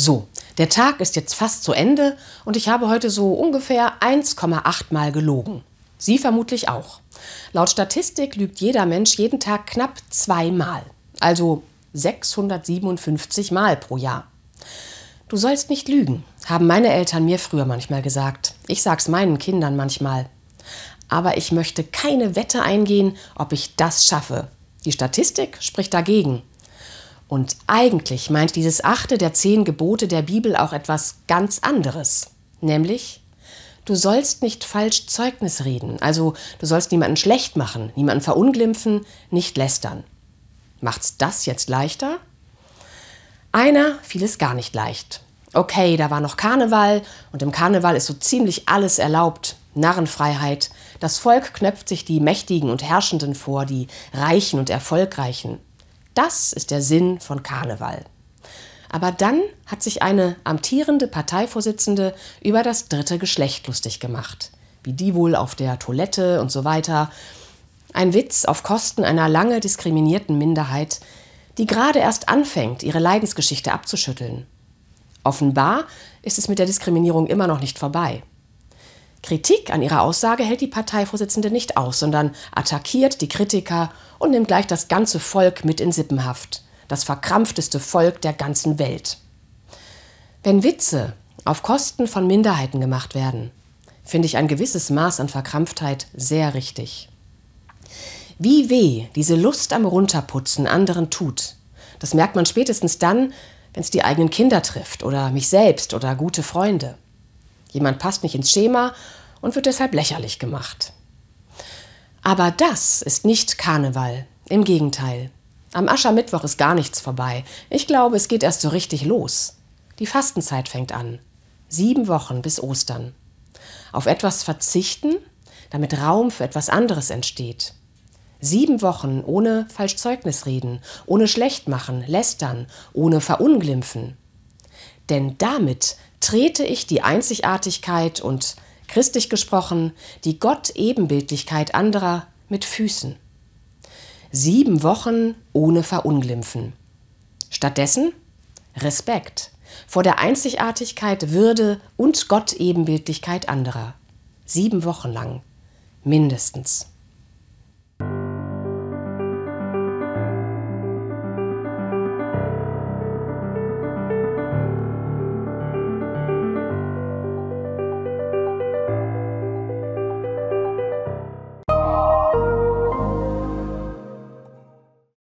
So, der Tag ist jetzt fast zu Ende und ich habe heute so ungefähr 1,8 Mal gelogen. Sie vermutlich auch. Laut Statistik lügt jeder Mensch jeden Tag knapp zweimal, also 657 Mal pro Jahr. Du sollst nicht lügen, haben meine Eltern mir früher manchmal gesagt. Ich sag's meinen Kindern manchmal. Aber ich möchte keine Wette eingehen, ob ich das schaffe. Die Statistik spricht dagegen. Und eigentlich meint dieses achte der zehn Gebote der Bibel auch etwas ganz anderes, nämlich du sollst nicht falsch Zeugnis reden, also du sollst niemanden schlecht machen, niemanden verunglimpfen, nicht lästern. Macht's das jetzt leichter? Einer fiel es gar nicht leicht. Okay, da war noch Karneval und im Karneval ist so ziemlich alles erlaubt. Narrenfreiheit. Das Volk knöpft sich die Mächtigen und Herrschenden vor, die Reichen und Erfolgreichen. Das ist der Sinn von Karneval. Aber dann hat sich eine amtierende Parteivorsitzende über das dritte Geschlecht lustig gemacht. Wie die wohl auf der Toilette und so weiter. Ein Witz auf Kosten einer lange diskriminierten Minderheit, die gerade erst anfängt, ihre Leidensgeschichte abzuschütteln. Offenbar ist es mit der Diskriminierung immer noch nicht vorbei. Kritik an ihrer Aussage hält die Parteivorsitzende nicht aus, sondern attackiert die Kritiker und nimmt gleich das ganze Volk mit in Sippenhaft, das verkrampfteste Volk der ganzen Welt. Wenn Witze auf Kosten von Minderheiten gemacht werden, finde ich ein gewisses Maß an Verkrampftheit sehr richtig. Wie weh diese Lust am Runterputzen anderen tut, das merkt man spätestens dann, wenn es die eigenen Kinder trifft oder mich selbst oder gute Freunde. Jemand passt nicht ins Schema und wird deshalb lächerlich gemacht. Aber das ist nicht Karneval. Im Gegenteil. Am Aschermittwoch ist gar nichts vorbei. Ich glaube, es geht erst so richtig los. Die Fastenzeit fängt an. Sieben Wochen bis Ostern. Auf etwas verzichten, damit Raum für etwas anderes entsteht. Sieben Wochen ohne Falschzeugnis reden, ohne Schlechtmachen, lästern, ohne Verunglimpfen. Denn damit trete ich die Einzigartigkeit und, christlich gesprochen, die Gott-Ebenbildlichkeit anderer mit Füßen. Sieben Wochen ohne Verunglimpfen. Stattdessen Respekt vor der Einzigartigkeit, Würde und Gott-Ebenbildlichkeit anderer. Sieben Wochen lang. Mindestens.